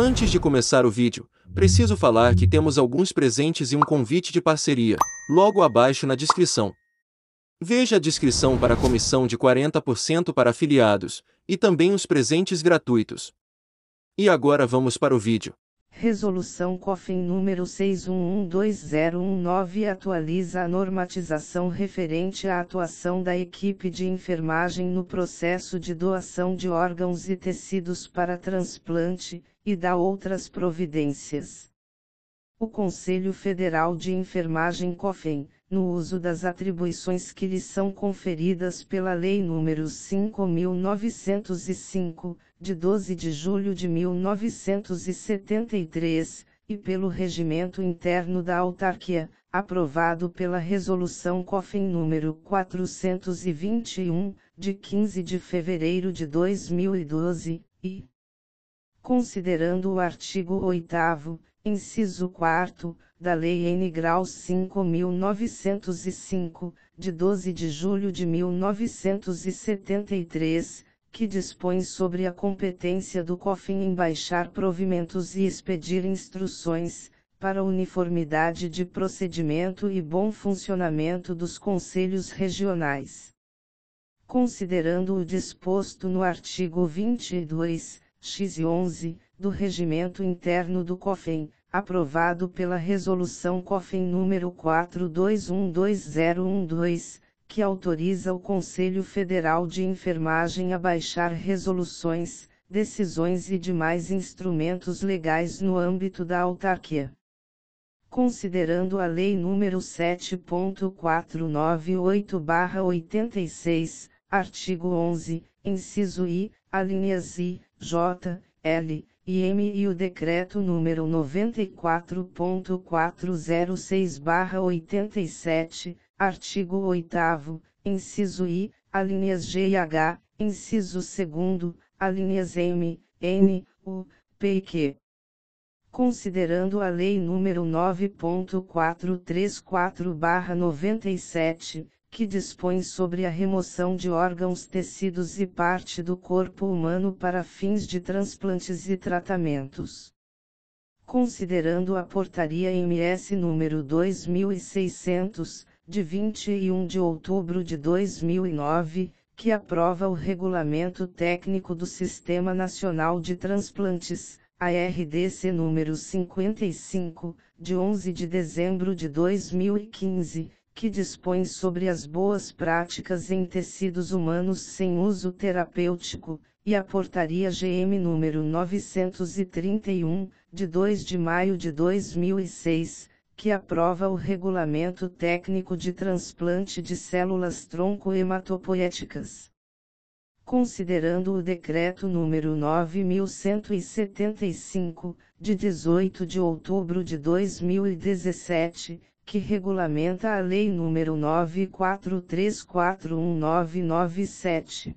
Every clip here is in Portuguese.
Antes de começar o vídeo, preciso falar que temos alguns presentes e um convite de parceria, logo abaixo na descrição. Veja a descrição para a comissão de 40% para afiliados, e também os presentes gratuitos. E agora vamos para o vídeo. Resolução COFIN número 6112019 atualiza a normatização referente à atuação da equipe de enfermagem no processo de doação de órgãos e tecidos para transplante, e dá outras providências. O Conselho Federal de Enfermagem COFEN, no uso das atribuições que lhe são conferidas pela Lei nº 5.905, de 12 de julho de 1973, e pelo Regimento Interno da Autarquia, aprovado pela Resolução COFEN nº 421, de 15 de fevereiro de 2012, e, considerando o artigo 8 inciso 4 da Lei N. Graus 5.905, de 12 de julho de 1973, que dispõe sobre a competência do COFIN em baixar provimentos e expedir instruções, para uniformidade de procedimento e bom funcionamento dos conselhos regionais. Considerando o disposto no artigo 22, x 11, do Regimento Interno do COFEN, aprovado pela Resolução COFEN número 4212012, que autoriza o Conselho Federal de Enfermagem a baixar resoluções, decisões e demais instrumentos legais no âmbito da autarquia. Considerando a Lei nº 7.498-86, artigo 11, inciso I, alíneas I, J, L, e M e o Decreto nº 94.406-87, Artigo 8 inciso I, alíneas G e H, inciso 2 alíneas M, N, U, P e Q. Considerando a Lei nº 9.434-97, que dispõe sobre a remoção de órgãos, tecidos e parte do corpo humano para fins de transplantes e tratamentos. Considerando a Portaria MS número 2600, de 21 de outubro de 2009, que aprova o Regulamento Técnico do Sistema Nacional de Transplantes, ARDC número 55, de 11 de dezembro de 2015, que dispõe sobre as boas práticas em tecidos humanos sem uso terapêutico, e a Portaria GM número 931, de 2 de maio de 2006, que aprova o Regulamento Técnico de Transplante de Células Tronco Hematopoéticas. Considerando o Decreto número 9175, de 18 de outubro de 2017, que regulamenta a Lei número 94341997.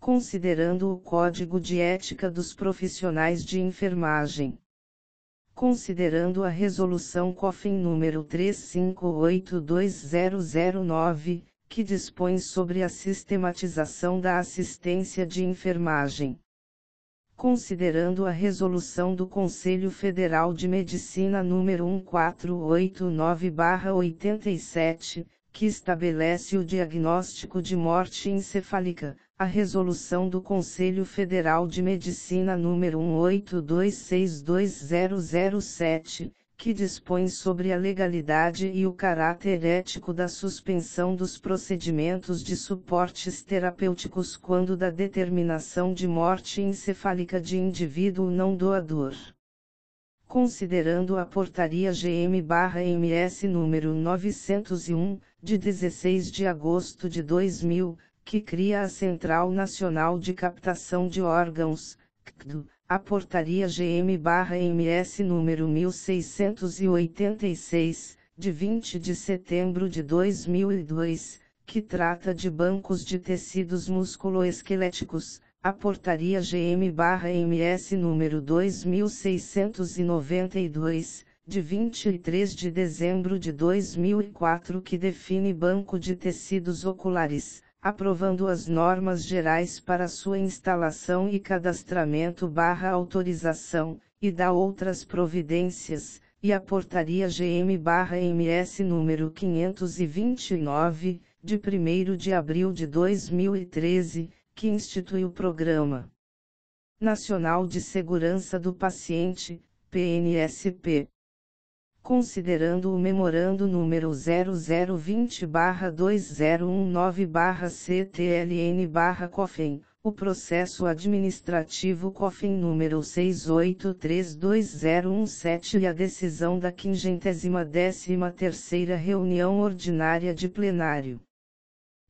Considerando o Código de Ética dos Profissionais de Enfermagem considerando a resolução COFIN número 35820009, que dispõe sobre a sistematização da assistência de enfermagem. Considerando a resolução do Conselho Federal de Medicina número 1489/87, que estabelece o diagnóstico de morte encefálica, a resolução do Conselho Federal de Medicina número 182620007, que dispõe sobre a legalidade e o caráter ético da suspensão dos procedimentos de suportes terapêuticos quando da determinação de morte encefálica de indivíduo não doador. Considerando a Portaria GM/MS número 901, de 16 de agosto de 2000, que cria a Central Nacional de Captação de Órgãos, CCDU, a Portaria GM/MS número 1686, de 20 de setembro de 2002, que trata de bancos de tecidos musculoesqueléticos, a Portaria GM/MS número 2692, de 23 de dezembro de 2004, que define banco de tecidos oculares aprovando as normas gerais para sua instalação e cadastramento barra autorização, e dá outras providências, e a portaria GM/MS número 529, de 1 de abril de 2013, que institui o Programa Nacional de Segurança do Paciente, PNSP. Considerando o memorando número 0020-2019-CTLN-COFEN, o processo administrativo COFEN número 6832017 e a decisão da 513ª terceira reunião ordinária de plenário.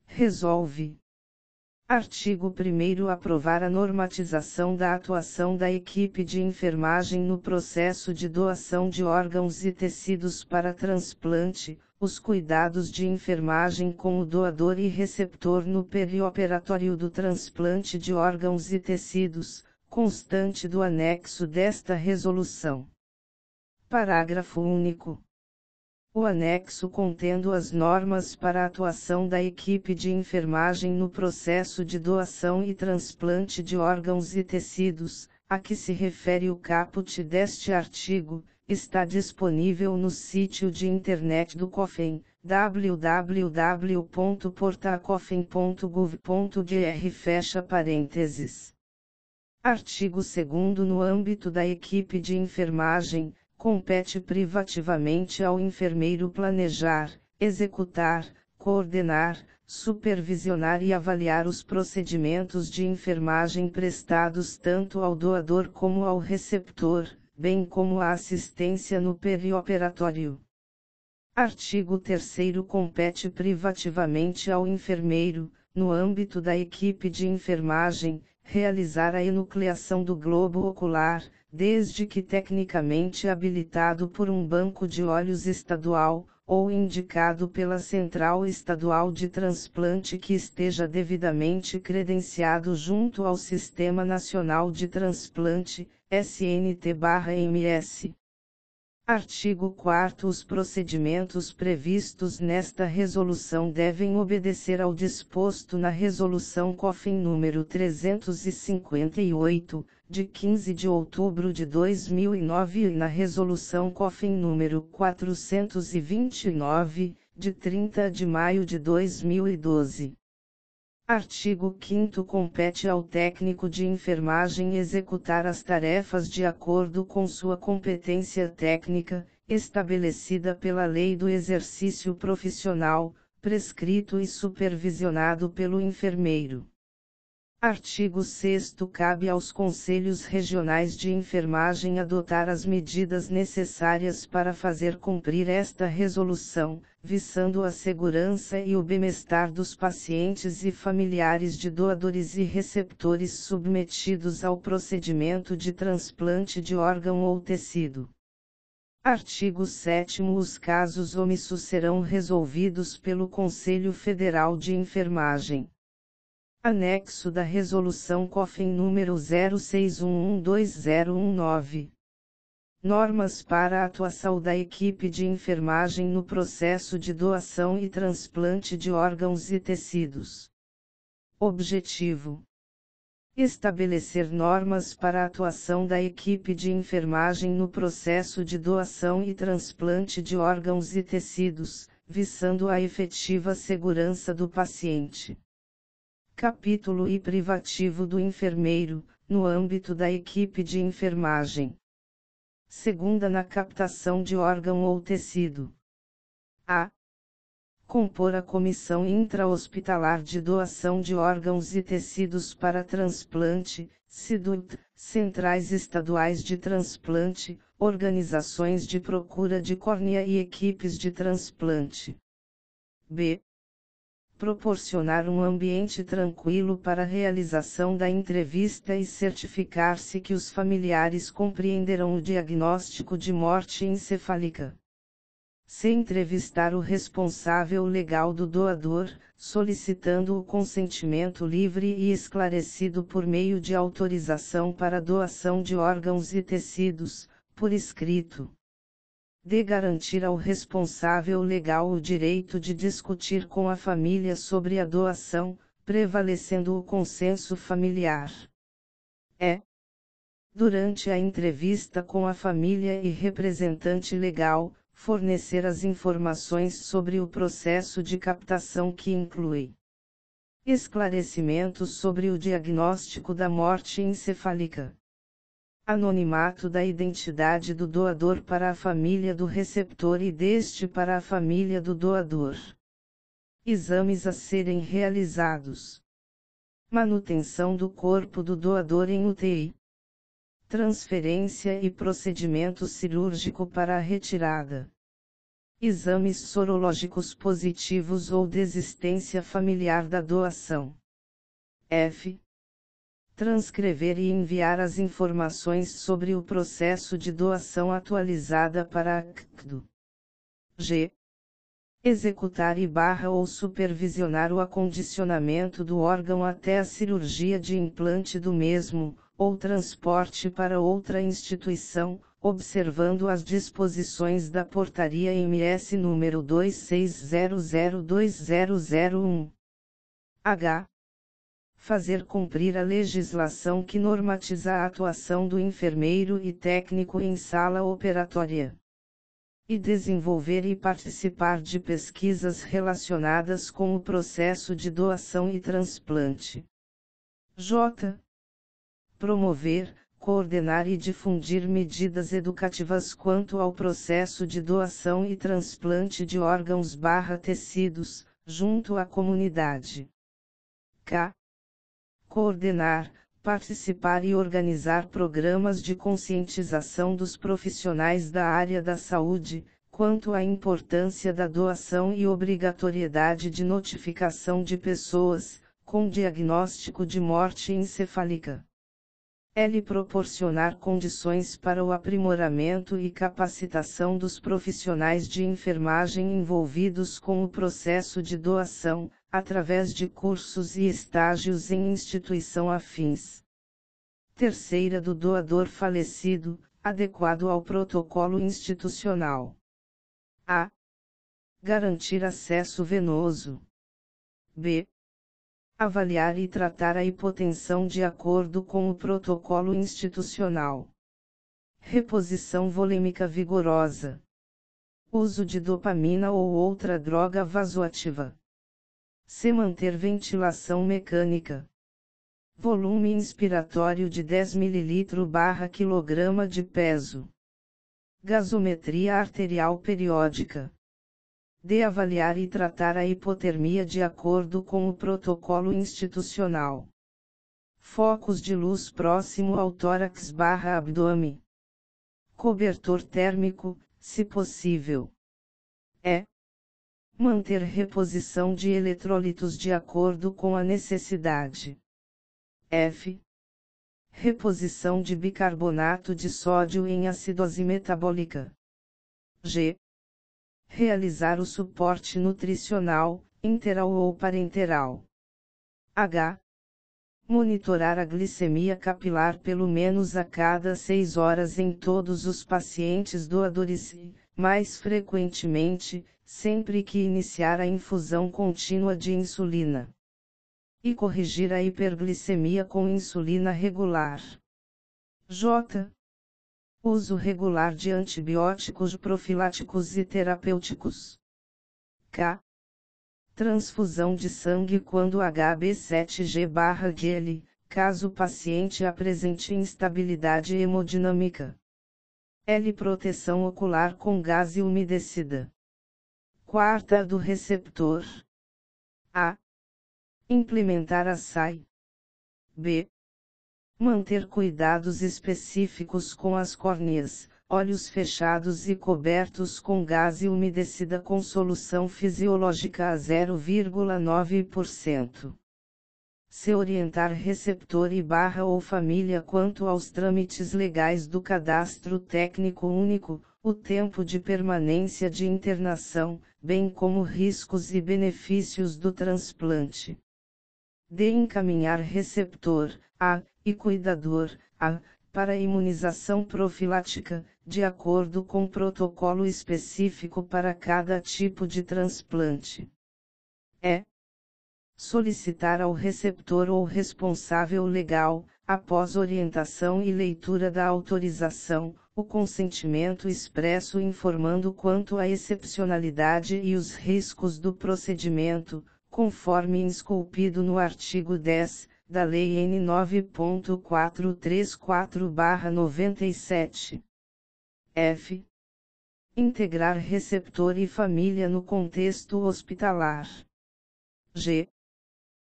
Resolve. Artigo 1 aprovar a normatização da atuação da equipe de enfermagem no processo de doação de órgãos e tecidos para transplante, os cuidados de enfermagem com o doador e receptor no perioperatório do transplante de órgãos e tecidos, constante do anexo desta resolução. Parágrafo único. O anexo contendo as normas para a atuação da equipe de enfermagem no processo de doação e transplante de órgãos e tecidos, a que se refere o caput deste artigo, está disponível no sítio de internet do COFEN, www.portacofen.gov.br fecha parênteses. Artigo 2 No âmbito da equipe de enfermagem, compete privativamente ao enfermeiro planejar, executar, coordenar, supervisionar e avaliar os procedimentos de enfermagem prestados tanto ao doador como ao receptor, bem como a assistência no perioperatório. Artigo 3 compete privativamente ao enfermeiro, no âmbito da equipe de enfermagem, realizar a enucleação do globo ocular, desde que tecnicamente habilitado por um banco de olhos estadual, ou indicado pela Central Estadual de Transplante que esteja devidamente credenciado junto ao Sistema Nacional de Transplante, SNT-MS. Artigo 4 Os procedimentos previstos nesta resolução devem obedecer ao disposto na Resolução COFIN número 358, de 15 de outubro de 2009 e na Resolução COFIN número 429, de 30 de maio de 2012. Artigo 5 compete ao técnico de enfermagem executar as tarefas de acordo com sua competência técnica, estabelecida pela Lei do Exercício Profissional, prescrito e supervisionado pelo enfermeiro. Artigo 6 Cabe aos Conselhos Regionais de Enfermagem adotar as medidas necessárias para fazer cumprir esta resolução, visando a segurança e o bem-estar dos pacientes e familiares de doadores e receptores submetidos ao procedimento de transplante de órgão ou tecido. Artigo 7 Os casos omissos serão resolvidos pelo Conselho Federal de Enfermagem. Anexo da Resolução COFEN número 06112019. Normas para a atuação da equipe de enfermagem no processo de doação e transplante de órgãos e tecidos. Objetivo: Estabelecer normas para a atuação da equipe de enfermagem no processo de doação e transplante de órgãos e tecidos, visando a efetiva segurança do paciente. Capítulo e privativo do enfermeiro, no âmbito da equipe de enfermagem. Segunda na captação de órgão ou tecido. A. Compor a Comissão Intra-Hospitalar de Doação de Órgãos e Tecidos para Transplante, CIDUT, Centrais Estaduais de Transplante, Organizações de Procura de Córnea e Equipes de Transplante. B proporcionar um ambiente tranquilo para a realização da entrevista e certificar-se que os familiares compreenderão o diagnóstico de morte encefálica. Se entrevistar o responsável legal do doador, solicitando o consentimento livre e esclarecido por meio de autorização para doação de órgãos e tecidos, por escrito de garantir ao responsável legal o direito de discutir com a família sobre a doação, prevalecendo o consenso familiar. É. Durante a entrevista com a família e representante legal, fornecer as informações sobre o processo de captação que inclui esclarecimentos sobre o diagnóstico da morte encefálica, anonimato da identidade do doador para a família do receptor e deste para a família do doador, exames a serem realizados, manutenção do corpo do doador em UTI transferência e procedimento cirúrgico para a retirada. Exames sorológicos positivos ou desistência familiar da doação. F. Transcrever e enviar as informações sobre o processo de doação atualizada para a CCDO. G. Executar e barra ou supervisionar o acondicionamento do órgão até a cirurgia de implante do mesmo, ou transporte para outra instituição, observando as disposições da Portaria MS número 26002001. H. Fazer cumprir a legislação que normatiza a atuação do enfermeiro e técnico em sala operatória. E desenvolver e participar de pesquisas relacionadas com o processo de doação e transplante. J promover, coordenar e difundir medidas educativas quanto ao processo de doação e transplante de órgãos/tecidos, junto à comunidade. K. Coordenar, participar e organizar programas de conscientização dos profissionais da área da saúde, quanto à importância da doação e obrigatoriedade de notificação de pessoas, com diagnóstico de morte encefálica é lhe proporcionar condições para o aprimoramento e capacitação dos profissionais de enfermagem envolvidos com o processo de doação, através de cursos e estágios em instituição afins. Terceira do doador falecido, adequado ao protocolo institucional. A. Garantir acesso venoso. B avaliar e tratar a hipotensão de acordo com o protocolo institucional. Reposição volêmica vigorosa. Uso de dopamina ou outra droga vasoativa. Se manter ventilação mecânica. Volume inspiratório de 10 ml/kg de peso. Gasometria arterial periódica de avaliar e tratar a hipotermia de acordo com o protocolo institucional. Focos de luz próximo ao tórax barra abdômen. Cobertor térmico, se possível. É. Manter reposição de eletrólitos de acordo com a necessidade. F. Reposição de bicarbonato de sódio em acidose metabólica. G realizar o suporte nutricional, interal ou parenteral. H. Monitorar a glicemia capilar pelo menos a cada 6 horas em todos os pacientes doadores e, mais frequentemente, sempre que iniciar a infusão contínua de insulina. E corrigir a hiperglicemia com insulina regular. J. Uso regular de antibióticos profiláticos e terapêuticos. K. Transfusão de sangue quando HB7G/GL, caso o paciente apresente instabilidade hemodinâmica. L. Proteção ocular com gás umedecida. Quarta do receptor. A. Implementar a SAI. B. Manter cuidados específicos com as córneas, olhos fechados e cobertos com gás umedecida com solução fisiológica a 0,9%. Se orientar receptor e barra ou família quanto aos trâmites legais do cadastro técnico único, o tempo de permanência de internação, bem como riscos e benefícios do transplante. D. Encaminhar receptor, a, e cuidador, a, para imunização profilática, de acordo com protocolo específico para cada tipo de transplante. É solicitar ao receptor ou responsável legal, após orientação e leitura da autorização, o consentimento expresso informando quanto à excepcionalidade e os riscos do procedimento, conforme esculpido no artigo 10 da Lei N 9.434/97. F. Integrar receptor e família no contexto hospitalar. G.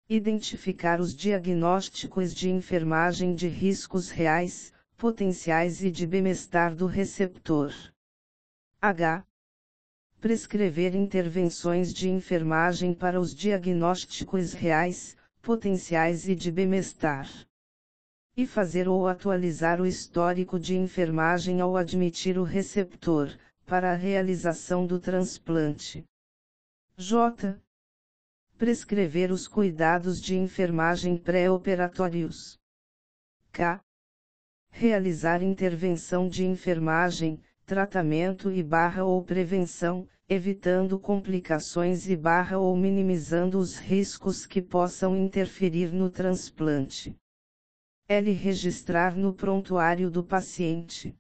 Identificar os diagnósticos de enfermagem de riscos reais, potenciais e de bem-estar do receptor. H. Prescrever intervenções de enfermagem para os diagnósticos reais, potenciais e de bem-estar. E fazer ou atualizar o histórico de enfermagem ao admitir o receptor, para a realização do transplante. J prescrever os cuidados de enfermagem pré-operatórios. K. Realizar intervenção de enfermagem, tratamento e barra ou prevenção, evitando complicações e barra ou minimizando os riscos que possam interferir no transplante. L. Registrar no prontuário do paciente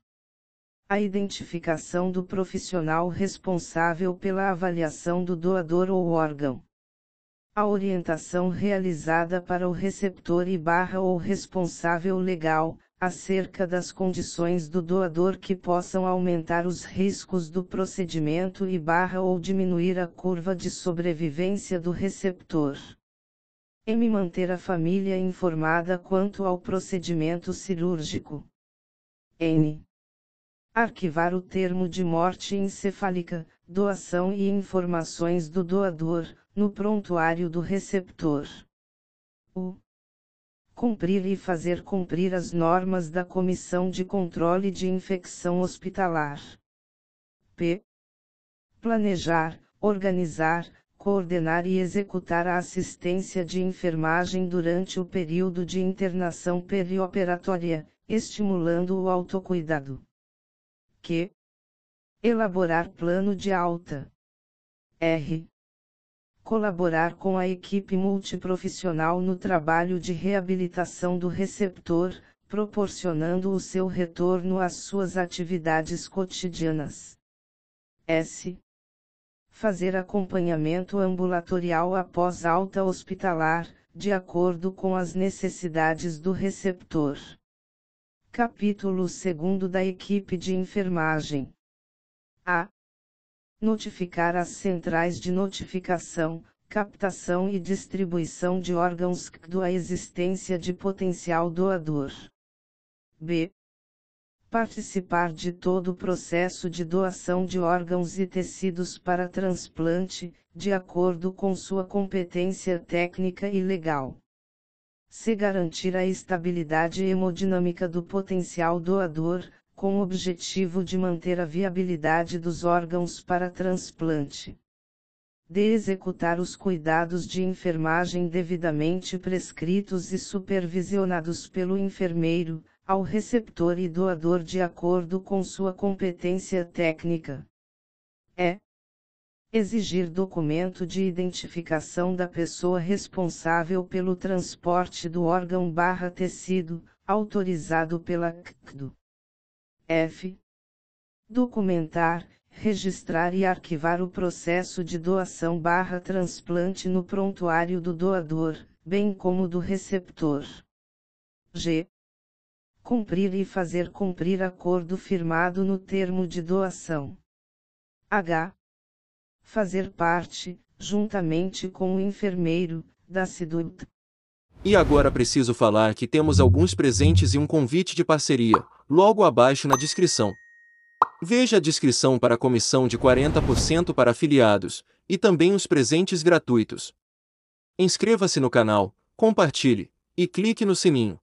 a identificação do profissional responsável pela avaliação do doador ou órgão a orientação realizada para o receptor e barra ou responsável legal, acerca das condições do doador que possam aumentar os riscos do procedimento e barra ou diminuir a curva de sobrevivência do receptor. M. Manter a família informada quanto ao procedimento cirúrgico. N. Arquivar o termo de morte encefálica, doação e informações do doador, no prontuário do receptor. O. Cumprir e fazer cumprir as normas da Comissão de Controle de Infecção Hospitalar. P. Planejar, organizar, coordenar e executar a assistência de enfermagem durante o período de internação perioperatória, estimulando o autocuidado. Q. Elaborar plano de alta. R colaborar com a equipe multiprofissional no trabalho de reabilitação do receptor, proporcionando o seu retorno às suas atividades cotidianas. S. Fazer acompanhamento ambulatorial após alta hospitalar, de acordo com as necessidades do receptor. Capítulo 2 da equipe de enfermagem. A notificar as centrais de notificação, captação e distribuição de órgãos do a existência de potencial doador. B. Participar de todo o processo de doação de órgãos e tecidos para transplante, de acordo com sua competência técnica e legal. Se garantir a estabilidade hemodinâmica do potencial doador, com o objetivo de manter a viabilidade dos órgãos para transplante. De executar os cuidados de enfermagem devidamente prescritos e supervisionados pelo enfermeiro, ao receptor e doador de acordo com sua competência técnica. É exigir documento de identificação da pessoa responsável pelo transporte do órgão barra tecido, autorizado pela CCDO. F. Documentar, registrar e arquivar o processo de doação barra transplante no prontuário do doador, bem como do receptor. G. Cumprir e fazer cumprir acordo firmado no termo de doação. H. Fazer parte, juntamente com o enfermeiro, da SIDUT. E agora preciso falar que temos alguns presentes e um convite de parceria logo abaixo na descrição. Veja a descrição para a comissão de 40% para afiliados, e também os presentes gratuitos. Inscreva-se no canal, compartilhe, e clique no sininho.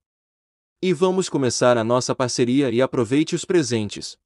E vamos começar a nossa parceria e aproveite os presentes.